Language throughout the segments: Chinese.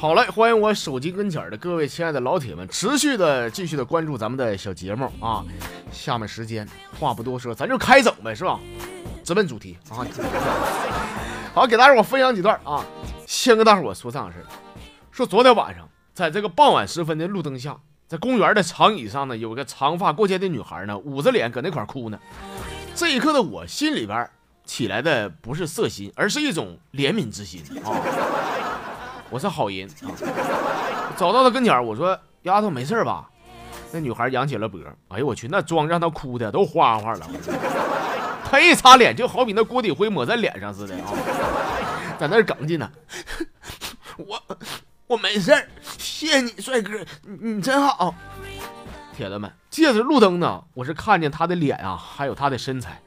好嘞，欢迎我手机跟前的各位亲爱的老铁们，持续的继续的关注咱们的小节目啊。下面时间话不多说，咱就开整呗，是吧？直奔主题啊。好，给大伙我分享几段啊。先跟大伙说这样事说昨天晚上在这个傍晚时分的路灯下，在公园的长椅上呢，有个长发过肩的女孩呢，捂着脸搁那块哭呢。这一刻的我心里边起来的不是色心，而是一种怜悯之心啊。我是好人啊！走到他跟前我说：“丫头，没事吧？”那女孩扬起了脖。哎呦我去，那妆让她哭的都花花了。她一擦脸，就好比那锅底灰抹在脸上似的啊，在那哽叽呢。我我没事儿谢谢你，帅哥，你你真好。铁子们，借着路灯呢，我是看见他的脸啊，还有他的身材。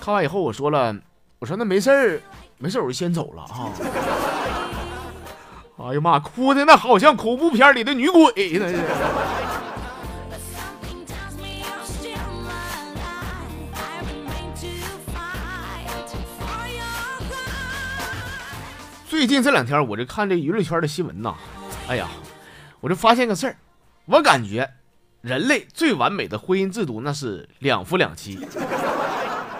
看完以后，我说了，我说那没事儿，没事儿我就先走了啊。哎呀妈，哭的那好像恐怖片里的女鬼那最近这两天，我这看这娱乐圈的新闻呐，哎呀，我就发现个事儿，我感觉人类最完美的婚姻制度那是两夫两妻。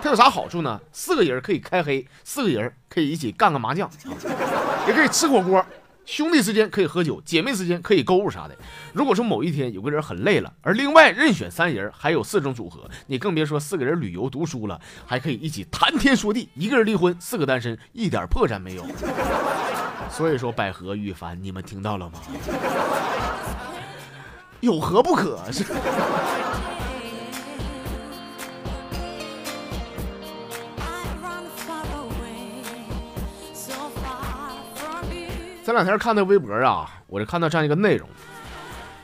它有啥好处呢？四个人可以开黑，四个人可以一起干个麻将，也可以吃火锅。兄弟之间可以喝酒，姐妹之间可以购物啥的。如果说某一天有个人很累了，而另外任选三人，还有四种组合，你更别说四个人旅游读书了，还可以一起谈天说地。一个人离婚，四个单身，一点破绽没有。所以说百合羽凡，你们听到了吗？有何不可？是。这两天看那微博啊，我就看到这样一个内容，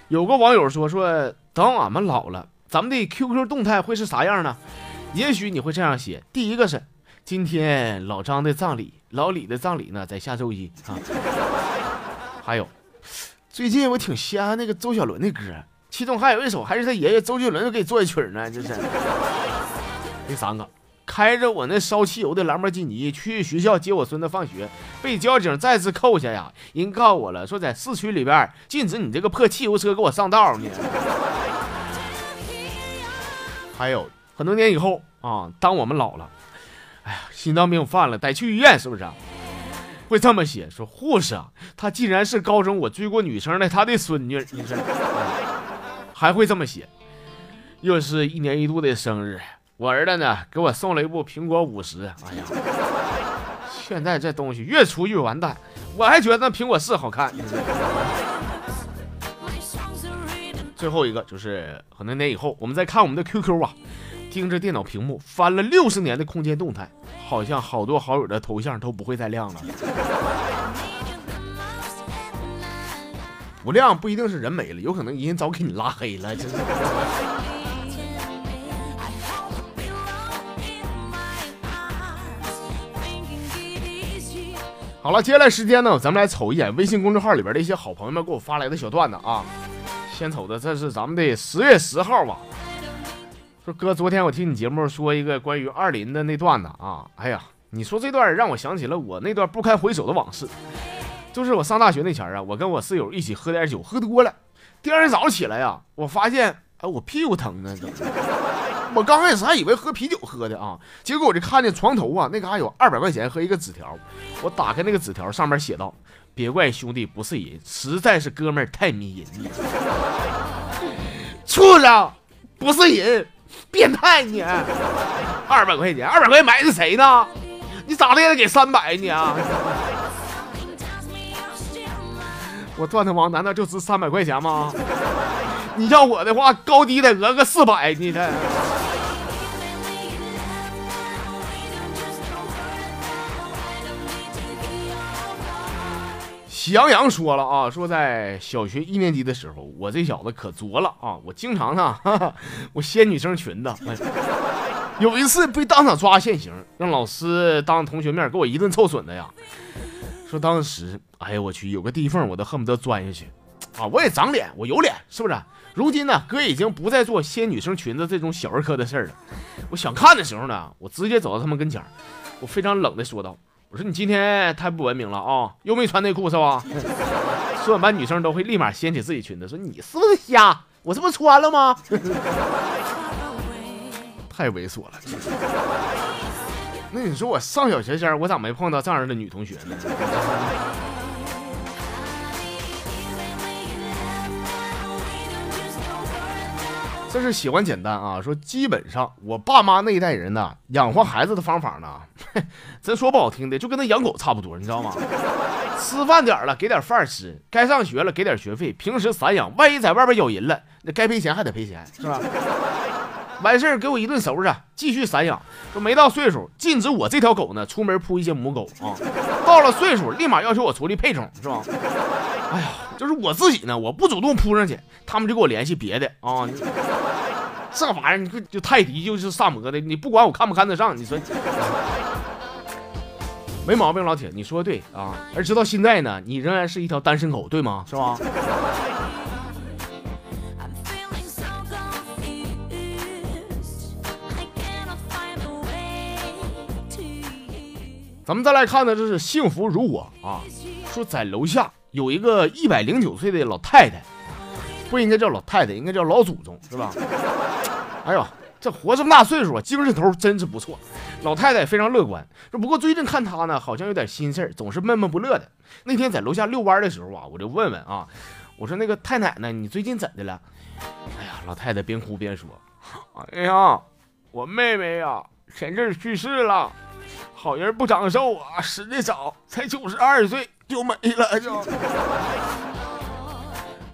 有个网友说说，等俺们老了，咱们的 QQ 动态会是啥样呢？也许你会这样写：第一个是今天老张的葬礼，老李的葬礼呢在下周一啊。还有，最近我挺稀罕那个周杰伦的歌，其中还有一首还是他爷爷周杰伦给做的曲呢，这是。第三个。开着我那烧汽油的兰博基尼去学校接我孙子放学，被交警再次扣下呀！人告我了，说在市区里边禁止你这个破汽油车给我上道呢。还有很多年以后啊，当我们老了，哎呀，心脏病犯了，得去医院，是不是？会这么写说护士啊，他既然是高中我追过女生的他的孙女，你说？还会这么写，又是一年一度的生日。我儿子呢，给我送了一部苹果五十。哎呀，现在这东西越出越完蛋，我还觉得那苹果四好看。最后一个就是很多年以后，我们再看我们的 QQ 啊，盯着电脑屏幕翻了六十年的空间动态，好像好多好友的头像都不会再亮了。不亮不一定是人没了，有可能人早给你拉黑了，好了，接下来时间呢，咱们来瞅一眼微信公众号里边的一些好朋友们给我发来的小段子啊。先瞅的这是咱们的十月十号吧。说哥，昨天我听你节目说一个关于二林的那段子啊，哎呀，你说这段让我想起了我那段不堪回首的往事。就是我上大学那前儿啊，我跟我室友一起喝点酒，喝多了，第二天早上起来呀，我发现哎我屁股疼啊。我刚开始还以为喝啤酒喝的啊，结果我就看见床头啊那嘎有二百块钱和一个纸条，我打开那个纸条，上面写道：“别怪兄弟不是人，实在是哥们儿太迷人了。”畜生，不是人，变态你！二百块钱，二百块钱买的谁呢？你咋的也得给三百你啊！我断头王难道就值三百块钱吗？你要我的话，高低得讹个四百，你这。喜羊羊说了啊，说在小学一年级的时候，我这小子可作了啊！我经常呢，我掀女生裙子。有一次被当场抓现行，让老师当同学面给我一顿臭损的呀。说当时，哎呀我去，有个地缝我都恨不得钻下去啊！我也长脸，我有脸，是不是？如今呢，哥已经不再做掀女生裙子这种小儿科的事儿了。我想看的时候呢，我直接走到他们跟前，我非常冷的说道：“我说你今天太不文明了啊，又没穿内裤是吧？” 说完班女生都会立马掀起自己裙子，说：“你是不是瞎？我这不穿了吗？” 太猥琐了。那你说我上小学前，我咋没碰到这样的女同学呢？这是喜欢简单啊，说基本上我爸妈那一代人呢，养活孩子的方法呢，咱说不好听的，就跟那养狗差不多，你知道吗？吃饭点了给点饭吃，该上学了给点学费，平时散养，万一在外边咬人了，那该赔钱还得赔钱，是吧？完事儿给我一顿收拾，继续散养。说没到岁数，禁止我这条狗呢出门扑一些母狗啊。到了岁数，立马要求我出去配种，是吧？哎呀，就是我自己呢，我不主动扑上去，他们就给我联系别的啊。这玩意儿，你就泰迪就是萨摩的，你不管我看不看得上，你说 没毛病，老铁，你说的对啊。而直到现在呢，你仍然是一条单身狗，对吗？是吧？咱们再来看呢，这是幸福如我啊，说在楼下有一个一百零九岁的老太太，不应该叫老太太，应该叫老祖宗，是吧？哎呦，这活这么大岁数，精神头真是不错。老太太非常乐观，说不过最近看她呢，好像有点心事儿，总是闷闷不乐的。那天在楼下遛弯的时候啊，我就问问啊，我说那个太奶奶，你最近怎的了？哎呀，老太太边哭边说，哎呀，我妹妹呀，前阵去世了。好人不长寿啊，死的早，才九十二岁就没了。就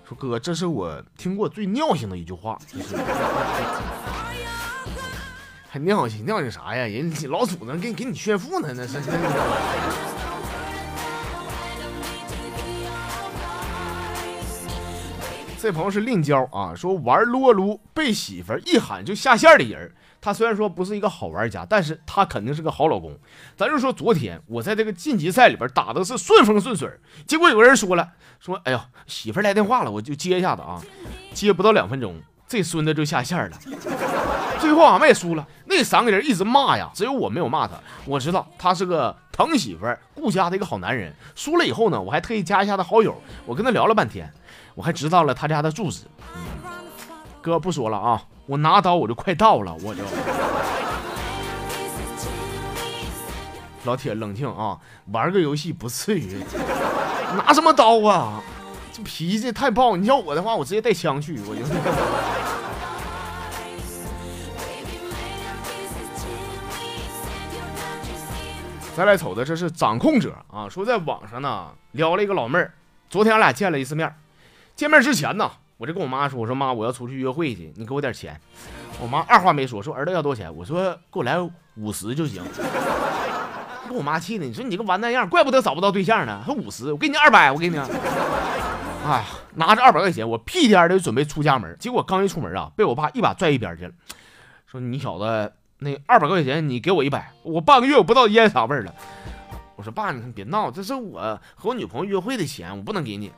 说哥，这是我听过最尿性的一句话，还尿性尿性啥呀？人老祖宗给给你炫富呢，那是。这朋友是令娇啊，说玩撸啊撸被媳妇一喊就下线的人。他虽然说不是一个好玩家，但是他肯定是个好老公。咱就说昨天我在这个晋级赛里边打的是顺风顺水，结果有个人说了，说哎呀媳妇来电话了，我就接一下子啊，接不到两分钟，这孙子就下线了。最后俺们也输了，那三个人一直骂呀，只有我没有骂他。我知道他是个疼媳妇顾家的一个好男人。输了以后呢，我还特意加一下他好友，我跟他聊了半天，我还知道了他家的住址。哥不说了啊。我拿刀我就快到了，我就老铁冷静啊，玩个游戏不至于拿什么刀啊，这脾气太暴。你要我的话，我直接带枪去，我就。再来瞅的这是掌控者啊，说在网上呢撩了一个老妹儿，昨天俺俩见了一次面，见面之前呢。我就跟我妈说：“我说妈，我要出去约会去，你给我点钱。”我妈二话没说，说儿子要多少钱？我说给我来五十就行。给我妈气的，你说你个完蛋样，怪不得找不到对象呢。还五十，我给你二百，我给你。哎呀，拿着二百块钱，我屁颠的准备出家门，结果刚一出门啊，被我爸一把拽一边去了，说：“你小子，那二百块钱你给我一百，我半个月我不知道烟啥味儿了。”我说：“爸，你别闹，这是我和我女朋友约会的钱，我不能给你。”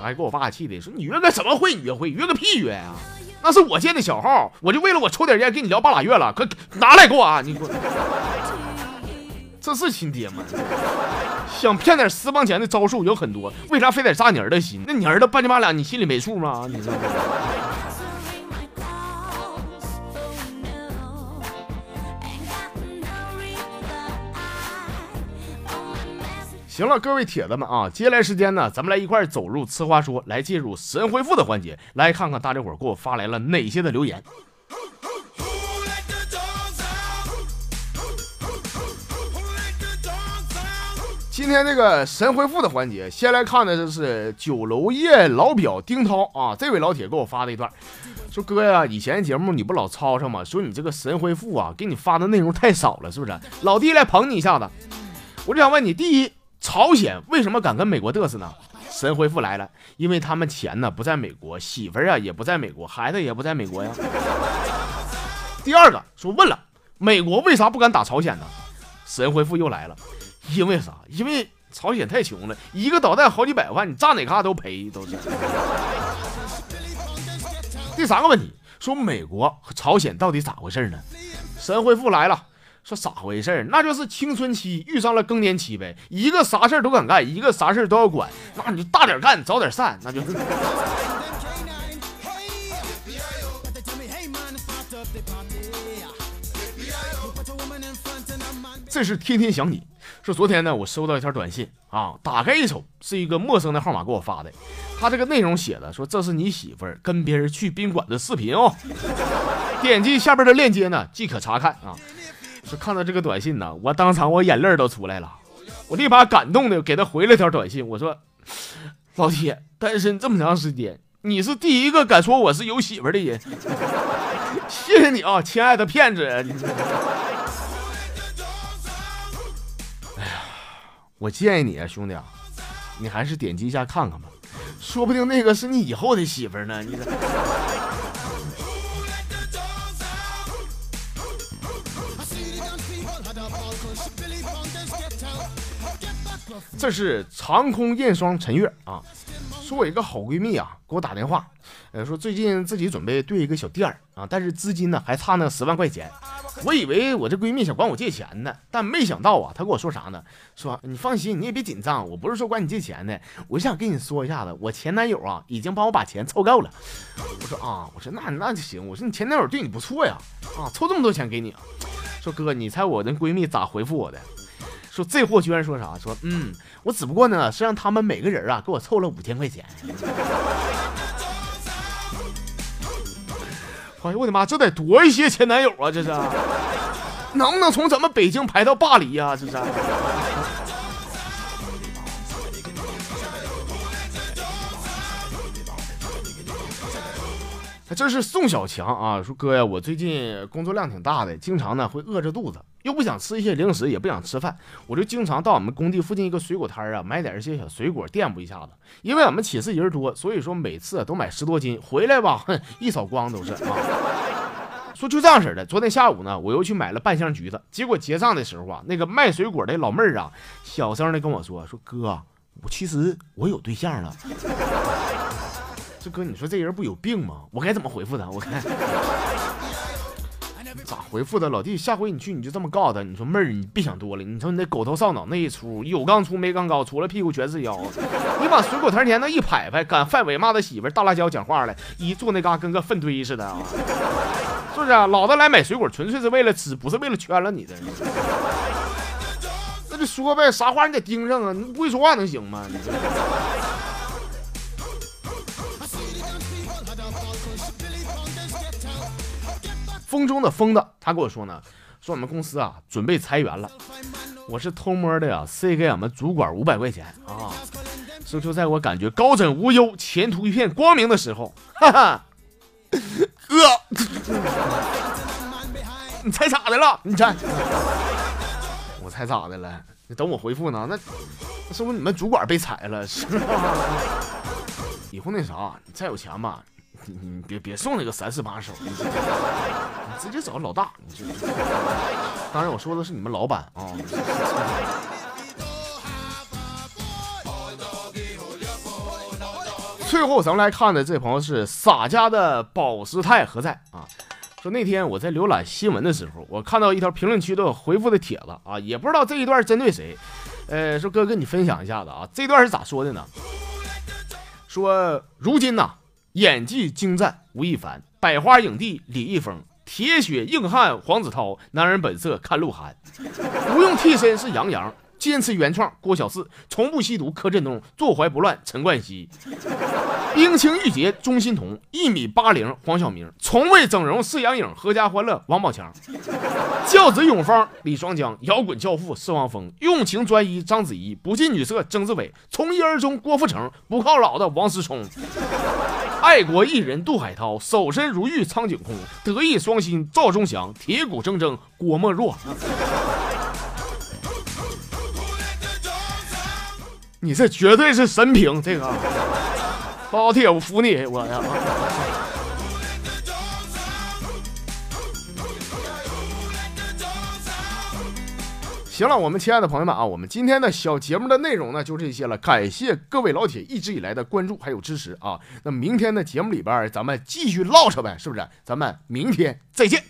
还给我爸气的，说你约个什么会？你约会约个屁约啊！那是我建的小号，我就为了我抽点烟跟你聊半拉月了，可拿来给我啊！你给我，这是亲爹吗？想骗点私房钱的招数有很多，为啥非得扎你儿子心？那你儿子半斤八两，你心里没数吗？你这？行了，各位铁子们啊，接下来时间呢，咱们来一块走入吃话说，来进入神回复的环节，来看看大家伙给我发来了哪些的留言。今天这个神回复的环节，先来看的就是酒楼业老表丁涛啊，这位老铁给我发的一段，说哥呀，以前节目你不老吵吵吗？说你这个神回复啊，给你发的内容太少了，是不是？老弟来捧你一下子，我就想问你，第一。朝鲜为什么敢跟美国嘚瑟呢？神回复来了，因为他们钱呢不在美国，媳妇儿啊也不在美国，孩子也不在美国呀。第二个说问了，美国为啥不敢打朝鲜呢？神回复又来了，因为啥？因为朝鲜太穷了，一个导弹好几百万，你炸哪嘎都赔，都是。第三个问题，说美国和朝鲜到底咋回事呢？神回复来了，说咋回事？那就是青春期遇上了更年期呗，一个啥事儿都敢干，一个啥事儿都要管，那你就大点干，早点散，那就是。这是天天想你说，昨天呢，我收到一条短信啊，打开一瞅，是一个陌生的号码给我发的。他这个内容写的说，这是你媳妇儿跟别人去宾馆的视频哦。点击下边的链接呢，即可查看啊。说看到这个短信呢，我当场我眼泪都出来了，我立马感动的给他回了条短信，我说：“老铁，单身这么长时间，你是第一个敢说我是有媳妇的人，谢谢你啊，亲爱的骗子。”哎呀我建议你啊，兄弟，你还是点击一下看看吧，说不定那个是你以后的媳妇呢。你这是长空燕双陈月啊，说我一个好闺蜜啊，给我打电话，呃，说最近自己准备对一个小店儿啊，但是资金呢还差那十万块钱。我以为我这闺蜜想管我借钱呢，但没想到啊，她跟我说啥呢？说你放心，你也别紧张，我不是说管你借钱的，我想跟你说一下子，我前男友啊已经帮我把钱凑够了。我说啊，我说那那就行。我说你前男友对你不错呀，啊，凑这么多钱给你啊。说哥，你猜我那闺蜜咋回复我的？说这货居然说啥？说嗯，我只不过呢是让他们每个人啊给我凑了五千块钱。哎呦我的妈，这得多一些前男友啊！这是，能不能从咱们北京排到巴黎呀？这是。这是宋小强啊，说哥呀，我最近工作量挺大的，经常呢会饿着肚子，又不想吃一些零食，也不想吃饭，我就经常到俺们工地附近一个水果摊啊，买点一些小水果垫补一下子。因为俺们寝室人多，所以说每次都买十多斤回来吧，哼，一扫光都是啊。说就这样式的，昨天下午呢，我又去买了半箱橘子，结果结账的时候啊，那个卖水果的老妹儿啊，小声的跟我说，说哥，我其实我有对象了。这哥，你说这人不有病吗？我该怎么回复他？我看咋回复的？老弟，下回你去你就这么告诉他，你说妹儿，你别想多了。你说你那狗头上脑那一出，有刚粗没刚高，除了屁股全是腰。你往水果摊前那一排排，敢范伟骂他媳妇大辣椒讲话了，一坐那嘎跟个粪堆似的啊！是不是啊？老子来买水果纯粹是为了吃，不是为了圈了你的。那就说呗，啥话你得盯上啊！你不会说话能行吗？你风中的风的，他跟我说呢，说我们公司啊准备裁员了，我是偷摸的呀塞给俺们主管五百块钱啊，说就在我感觉高枕无忧、前途一片光明的时候，哈哈，哥，你猜咋的了？你猜，我猜咋的了？你等我回复呢？那是不是你们主管被裁了？是以后那啥，你再有钱吧。你别别送那个三四把手，你直接找老大。你就当然我说的是你们老板啊。最后咱们来看的这朋友是洒家的宝石泰何在啊？说那天我在浏览新闻的时候，我看到一条评论区都有回复的帖子啊，也不知道这一段针对谁。呃，说哥跟你分享一下子啊，这段是咋说的呢？说如今呐。演技精湛，吴亦凡；百花影帝李易峰；铁血硬汉黄子韬；男人本色看鹿晗；不用替身是杨洋；坚持原创郭小四；从不吸毒柯震东；坐怀不乱陈冠希；冰清玉洁钟欣桐；一米八零黄晓明；从未整容是杨颖；阖家欢乐王宝强；教子永芳李双江；摇滚教父是汪峰；用情专一章子怡；不近女色曾志伟；从一而终郭富城；不靠老的王思聪。爱国艺人杜海涛，守身如玉苍井空，德艺双馨赵忠祥，铁骨铮铮郭沫若。你这绝对是神评，这个 老铁，我服你，我呀。行了，我们亲爱的朋友们啊，我们今天的小节目的内容呢就这些了，感谢各位老铁一直以来的关注还有支持啊。那明天的节目里边咱们继续唠扯呗，是不是？咱们明天再见。